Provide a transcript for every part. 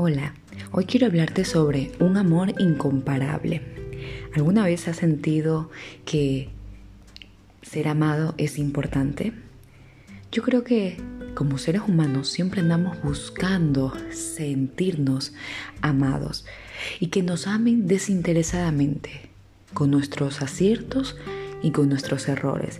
Hola, hoy quiero hablarte sobre un amor incomparable. ¿Alguna vez has sentido que ser amado es importante? Yo creo que como seres humanos siempre andamos buscando sentirnos amados y que nos amen desinteresadamente, con nuestros aciertos y con nuestros errores,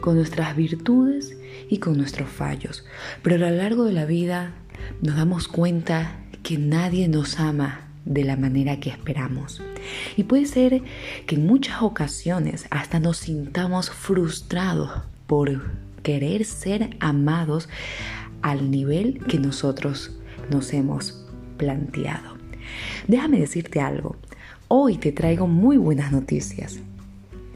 con nuestras virtudes y con nuestros fallos. Pero a lo largo de la vida nos damos cuenta que nadie nos ama de la manera que esperamos. Y puede ser que en muchas ocasiones hasta nos sintamos frustrados por querer ser amados al nivel que nosotros nos hemos planteado. Déjame decirte algo. Hoy te traigo muy buenas noticias.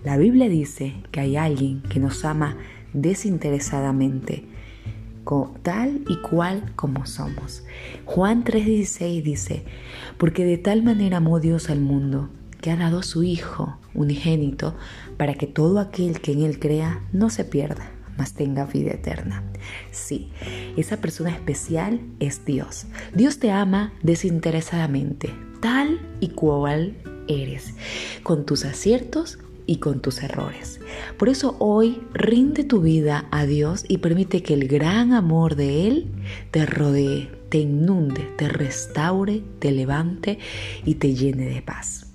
La Biblia dice que hay alguien que nos ama desinteresadamente tal y cual como somos. Juan 3:16 dice, porque de tal manera amó Dios al mundo, que ha dado su Hijo unigénito, para que todo aquel que en Él crea no se pierda, mas tenga vida eterna. Sí, esa persona especial es Dios. Dios te ama desinteresadamente, tal y cual eres, con tus aciertos y con tus errores. Por eso hoy rinde tu vida a Dios y permite que el gran amor de Él te rodee, te inunde, te restaure, te levante y te llene de paz.